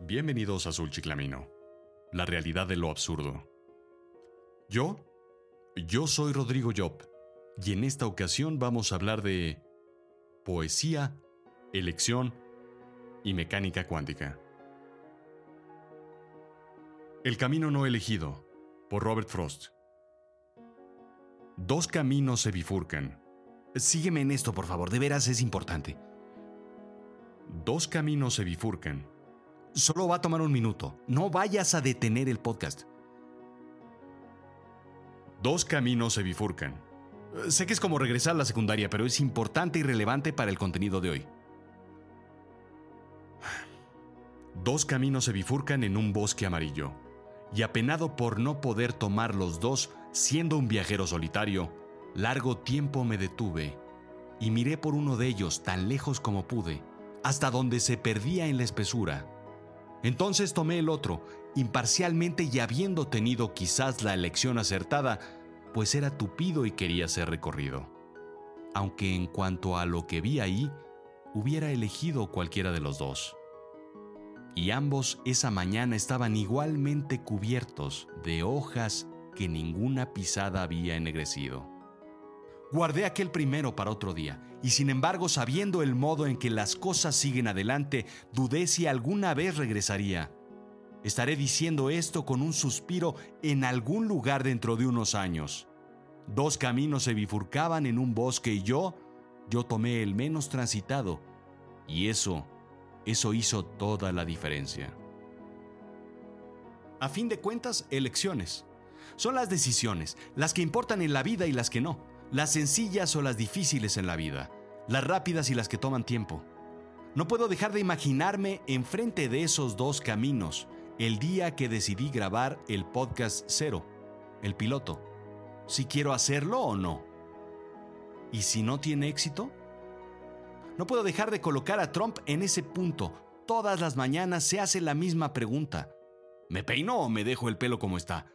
Bienvenidos a Azul Chiclamino, la realidad de lo absurdo. Yo, yo soy Rodrigo Job, y en esta ocasión vamos a hablar de poesía, elección y mecánica cuántica. El camino no elegido, por Robert Frost. Dos caminos se bifurcan. Sígueme en esto, por favor, de veras es importante. Dos caminos se bifurcan. Solo va a tomar un minuto. No vayas a detener el podcast. Dos caminos se bifurcan. Sé que es como regresar a la secundaria, pero es importante y relevante para el contenido de hoy. Dos caminos se bifurcan en un bosque amarillo, y apenado por no poder tomar los dos, siendo un viajero solitario, largo tiempo me detuve y miré por uno de ellos tan lejos como pude, hasta donde se perdía en la espesura. Entonces tomé el otro, imparcialmente y habiendo tenido quizás la elección acertada, pues era tupido y quería ser recorrido. Aunque en cuanto a lo que vi ahí, hubiera elegido cualquiera de los dos. Y ambos esa mañana estaban igualmente cubiertos de hojas que ninguna pisada había ennegrecido. Guardé aquel primero para otro día, y sin embargo, sabiendo el modo en que las cosas siguen adelante, dudé si alguna vez regresaría. Estaré diciendo esto con un suspiro en algún lugar dentro de unos años. Dos caminos se bifurcaban en un bosque y yo, yo tomé el menos transitado, y eso, eso hizo toda la diferencia. A fin de cuentas, elecciones. Son las decisiones, las que importan en la vida y las que no las sencillas o las difíciles en la vida, las rápidas y las que toman tiempo. No puedo dejar de imaginarme enfrente de esos dos caminos el día que decidí grabar el podcast cero, el piloto. Si quiero hacerlo o no. ¿Y si no tiene éxito? No puedo dejar de colocar a Trump en ese punto. Todas las mañanas se hace la misma pregunta. ¿Me peino o me dejo el pelo como está?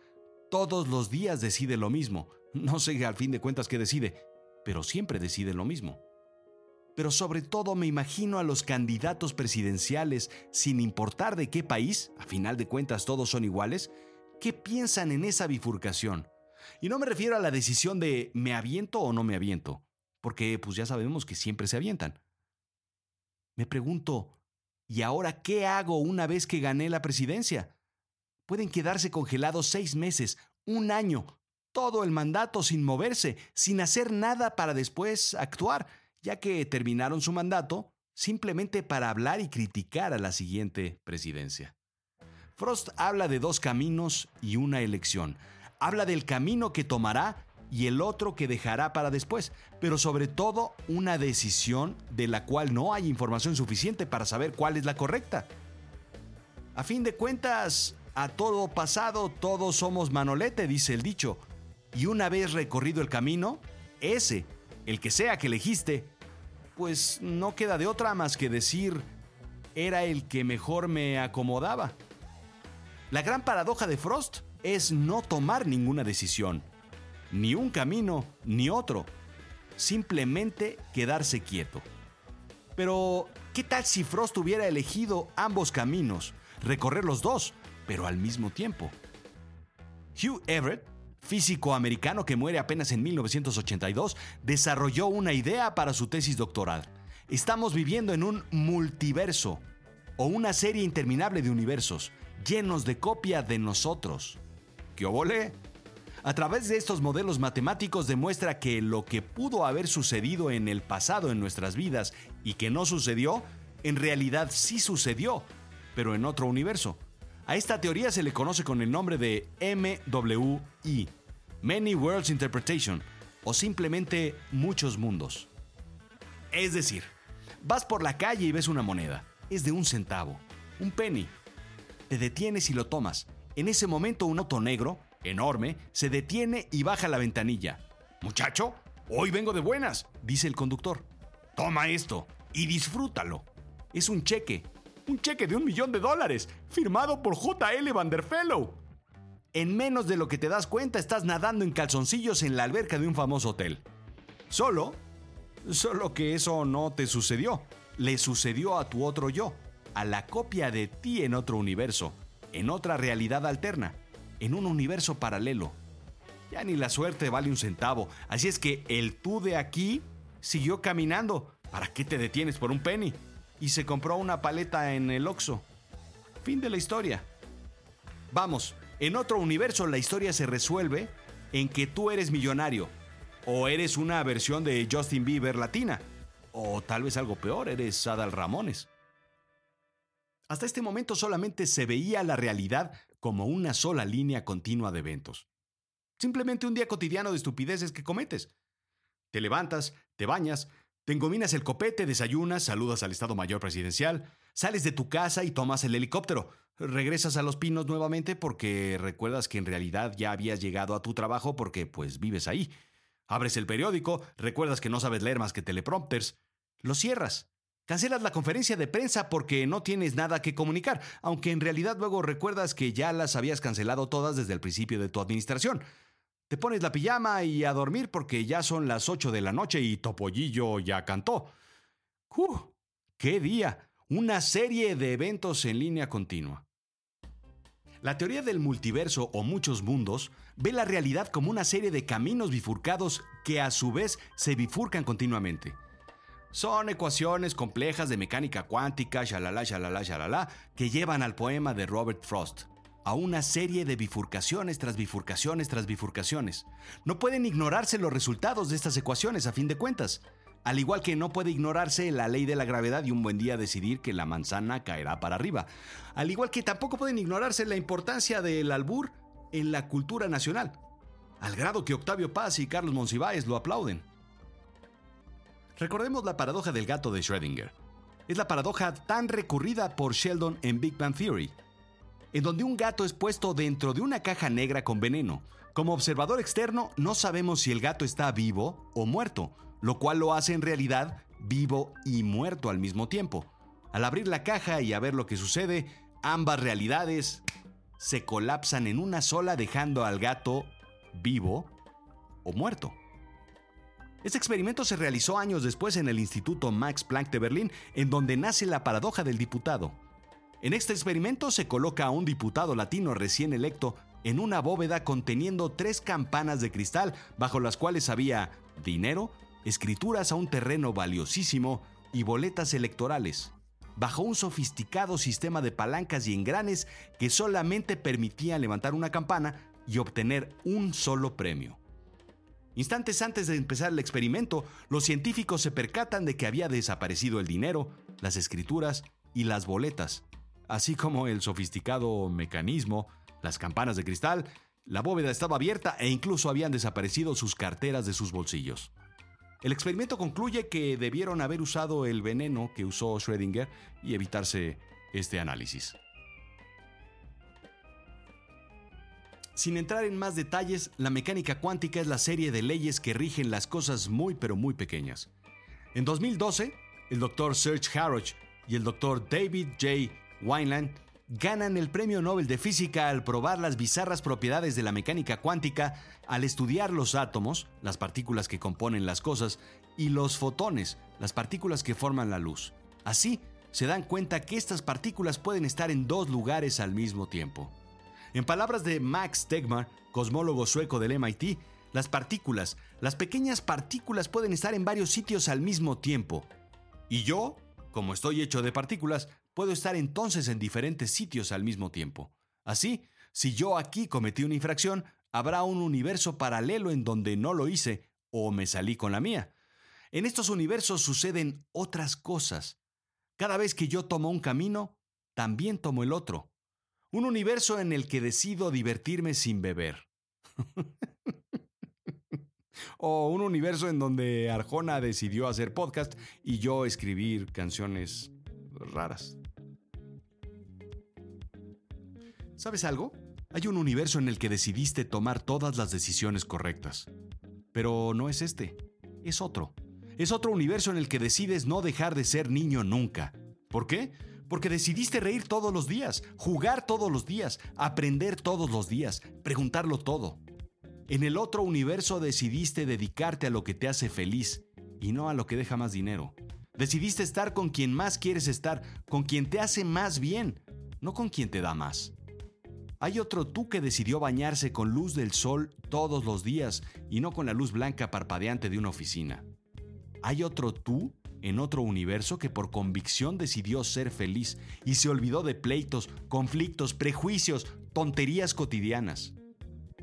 Todos los días decide lo mismo. No sé al fin de cuentas qué decide, pero siempre decide lo mismo. Pero sobre todo me imagino a los candidatos presidenciales, sin importar de qué país, a final de cuentas todos son iguales, ¿qué piensan en esa bifurcación? Y no me refiero a la decisión de me aviento o no me aviento, porque pues ya sabemos que siempre se avientan. Me pregunto, ¿y ahora qué hago una vez que gané la presidencia? Pueden quedarse congelados seis meses, un año, todo el mandato sin moverse, sin hacer nada para después actuar, ya que terminaron su mandato simplemente para hablar y criticar a la siguiente presidencia. Frost habla de dos caminos y una elección. Habla del camino que tomará y el otro que dejará para después, pero sobre todo una decisión de la cual no hay información suficiente para saber cuál es la correcta. A fin de cuentas, a todo pasado todos somos manolete, dice el dicho. Y una vez recorrido el camino, ese, el que sea que elegiste, pues no queda de otra más que decir, era el que mejor me acomodaba. La gran paradoja de Frost es no tomar ninguna decisión, ni un camino ni otro, simplemente quedarse quieto. Pero, ¿qué tal si Frost hubiera elegido ambos caminos, recorrer los dos? pero al mismo tiempo. Hugh Everett, físico americano que muere apenas en 1982, desarrolló una idea para su tesis doctoral. Estamos viviendo en un multiverso, o una serie interminable de universos, llenos de copia de nosotros. ¿Qué obole? A través de estos modelos matemáticos demuestra que lo que pudo haber sucedido en el pasado en nuestras vidas y que no sucedió, en realidad sí sucedió, pero en otro universo. A esta teoría se le conoce con el nombre de MWI, Many Worlds Interpretation, o simplemente muchos mundos. Es decir, vas por la calle y ves una moneda, es de un centavo, un penny. Te detienes y lo tomas. En ese momento un auto negro, enorme, se detiene y baja la ventanilla. Muchacho, hoy vengo de buenas, dice el conductor. Toma esto y disfrútalo. Es un cheque un cheque de un millón de dólares, firmado por J.L. Vanderfellow. En menos de lo que te das cuenta, estás nadando en calzoncillos en la alberca de un famoso hotel. Solo, solo que eso no te sucedió, le sucedió a tu otro yo. a la copia de ti en otro universo, en otra realidad alterna, en un universo paralelo. Ya ni la suerte vale un centavo, así es que el tú de aquí siguió caminando. ¿Para qué te detienes por un penny? Y se compró una paleta en el Oxxo. Fin de la historia. Vamos, en otro universo la historia se resuelve en que tú eres millonario. O eres una versión de Justin Bieber latina. O tal vez algo peor, eres Adal Ramones. Hasta este momento solamente se veía la realidad como una sola línea continua de eventos. Simplemente un día cotidiano de estupideces que cometes. Te levantas, te bañas, te engominas el copete, desayunas, saludas al Estado Mayor Presidencial, sales de tu casa y tomas el helicóptero. Regresas a Los Pinos nuevamente porque recuerdas que en realidad ya habías llegado a tu trabajo porque pues vives ahí. Abres el periódico, recuerdas que no sabes leer más que teleprompters. Lo cierras. Cancelas la conferencia de prensa porque no tienes nada que comunicar, aunque en realidad luego recuerdas que ya las habías cancelado todas desde el principio de tu administración. Te pones la pijama y a dormir porque ya son las 8 de la noche y Topollillo ya cantó. ¡Uh! ¡Qué día! Una serie de eventos en línea continua. La teoría del multiverso o muchos mundos ve la realidad como una serie de caminos bifurcados que a su vez se bifurcan continuamente. Son ecuaciones complejas de mecánica cuántica, shalala, shalala, shalala, que llevan al poema de Robert Frost, a una serie de bifurcaciones tras bifurcaciones tras bifurcaciones. No pueden ignorarse los resultados de estas ecuaciones a fin de cuentas, al igual que no puede ignorarse la ley de la gravedad y un buen día decidir que la manzana caerá para arriba, al igual que tampoco pueden ignorarse la importancia del albur en la cultura nacional, al grado que Octavio Paz y Carlos Monsiváis lo aplauden. Recordemos la paradoja del gato de Schrödinger. Es la paradoja tan recurrida por Sheldon en Big Bang Theory, en donde un gato es puesto dentro de una caja negra con veneno. Como observador externo, no sabemos si el gato está vivo o muerto, lo cual lo hace en realidad vivo y muerto al mismo tiempo. Al abrir la caja y a ver lo que sucede, ambas realidades se colapsan en una sola dejando al gato vivo o muerto. Este experimento se realizó años después en el Instituto Max Planck de Berlín, en donde nace la paradoja del diputado. En este experimento se coloca a un diputado latino recién electo en una bóveda conteniendo tres campanas de cristal bajo las cuales había dinero, escrituras a un terreno valiosísimo y boletas electorales, bajo un sofisticado sistema de palancas y engranes que solamente permitían levantar una campana y obtener un solo premio. Instantes antes de empezar el experimento, los científicos se percatan de que había desaparecido el dinero, las escrituras y las boletas, así como el sofisticado mecanismo, las campanas de cristal, la bóveda estaba abierta e incluso habían desaparecido sus carteras de sus bolsillos. El experimento concluye que debieron haber usado el veneno que usó Schrödinger y evitarse este análisis. Sin entrar en más detalles, la mecánica cuántica es la serie de leyes que rigen las cosas muy pero muy pequeñas. En 2012, el Dr. Serge Haroch y el Dr. David J. Wineland ganan el Premio Nobel de Física al probar las bizarras propiedades de la mecánica cuántica al estudiar los átomos, las partículas que componen las cosas, y los fotones, las partículas que forman la luz. Así, se dan cuenta que estas partículas pueden estar en dos lugares al mismo tiempo. En palabras de Max Tegmark, cosmólogo sueco del MIT, las partículas, las pequeñas partículas pueden estar en varios sitios al mismo tiempo. Y yo, como estoy hecho de partículas, puedo estar entonces en diferentes sitios al mismo tiempo. Así, si yo aquí cometí una infracción, habrá un universo paralelo en donde no lo hice o me salí con la mía. En estos universos suceden otras cosas. Cada vez que yo tomo un camino, también tomo el otro. Un universo en el que decido divertirme sin beber. o un universo en donde Arjona decidió hacer podcast y yo escribir canciones raras. ¿Sabes algo? Hay un universo en el que decidiste tomar todas las decisiones correctas. Pero no es este, es otro. Es otro universo en el que decides no dejar de ser niño nunca. ¿Por qué? Porque decidiste reír todos los días, jugar todos los días, aprender todos los días, preguntarlo todo. En el otro universo decidiste dedicarte a lo que te hace feliz y no a lo que deja más dinero. Decidiste estar con quien más quieres estar, con quien te hace más bien, no con quien te da más. Hay otro tú que decidió bañarse con luz del sol todos los días y no con la luz blanca parpadeante de una oficina. Hay otro tú en otro universo que por convicción decidió ser feliz y se olvidó de pleitos, conflictos, prejuicios, tonterías cotidianas.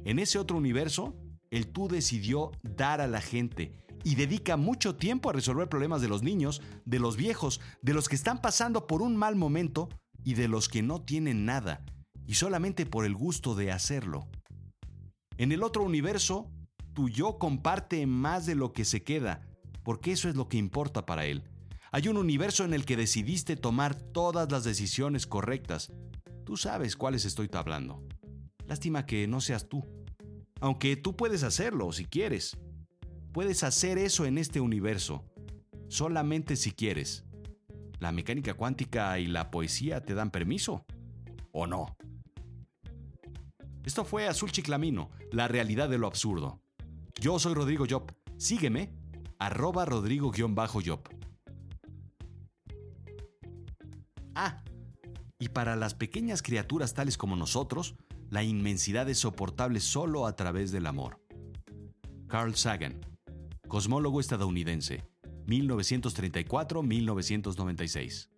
En ese otro universo, el tú decidió dar a la gente y dedica mucho tiempo a resolver problemas de los niños, de los viejos, de los que están pasando por un mal momento y de los que no tienen nada, y solamente por el gusto de hacerlo. En el otro universo, tu yo comparte más de lo que se queda, porque eso es lo que importa para él. Hay un universo en el que decidiste tomar todas las decisiones correctas. Tú sabes cuáles estoy hablando. Lástima que no seas tú. Aunque tú puedes hacerlo si quieres. Puedes hacer eso en este universo, solamente si quieres. ¿La mecánica cuántica y la poesía te dan permiso? ¿O no? Esto fue Azul Chiclamino, la realidad de lo absurdo. Yo soy Rodrigo Job. Sígueme, arroba Rodrigo-Job. Ah, y para las pequeñas criaturas tales como nosotros, la inmensidad es soportable solo a través del amor. Carl Sagan, cosmólogo estadounidense, 1934-1996.